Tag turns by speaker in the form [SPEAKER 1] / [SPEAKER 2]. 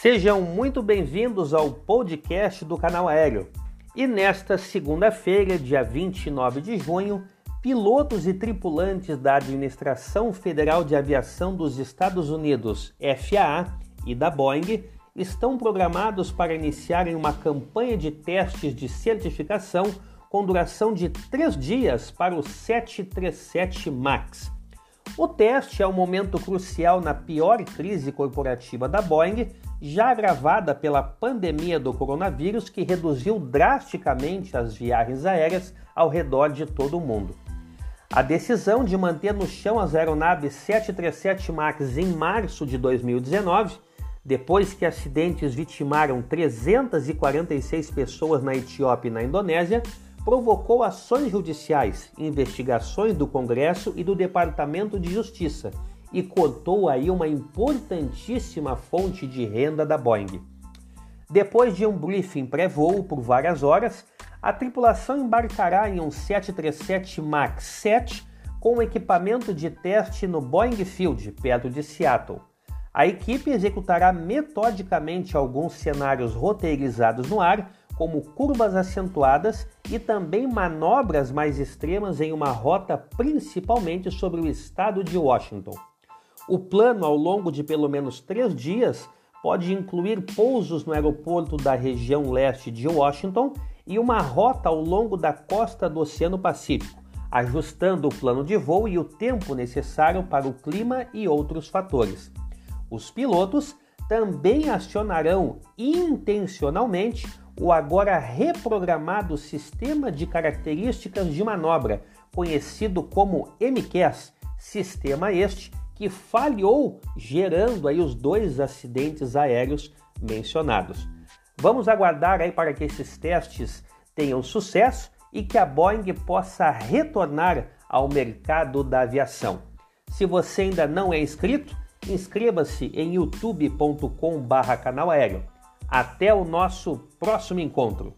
[SPEAKER 1] Sejam muito bem-vindos ao podcast do Canal Aéreo. E nesta segunda-feira, dia 29 de junho, pilotos e tripulantes da Administração Federal de Aviação dos Estados Unidos, FAA, e da Boeing estão programados para iniciarem uma campanha de testes de certificação com duração de três dias para o 737 MAX. O teste é um momento crucial na pior crise corporativa da Boeing, já agravada pela pandemia do coronavírus que reduziu drasticamente as viagens aéreas ao redor de todo o mundo. A decisão de manter no chão as aeronaves 737 MAX em março de 2019, depois que acidentes vitimaram 346 pessoas na Etiópia e na Indonésia, provocou ações judiciais, investigações do Congresso e do Departamento de Justiça e cortou aí uma importantíssima fonte de renda da Boeing. Depois de um briefing pré-voo por várias horas, a tripulação embarcará em um 737 MAX 7 com equipamento de teste no Boeing Field, perto de Seattle. A equipe executará metodicamente alguns cenários roteirizados no ar como curvas acentuadas e também manobras mais extremas em uma rota principalmente sobre o estado de Washington. O plano, ao longo de pelo menos três dias, pode incluir pousos no aeroporto da região leste de Washington e uma rota ao longo da costa do Oceano Pacífico, ajustando o plano de voo e o tempo necessário para o clima e outros fatores. Os pilotos também acionarão intencionalmente o agora reprogramado Sistema de Características de Manobra, conhecido como MCAS, sistema este que falhou, gerando aí os dois acidentes aéreos mencionados. Vamos aguardar aí para que esses testes tenham sucesso e que a Boeing possa retornar ao mercado da aviação. Se você ainda não é inscrito, inscreva-se em youtube.com/canal aéreo. Até o nosso próximo encontro.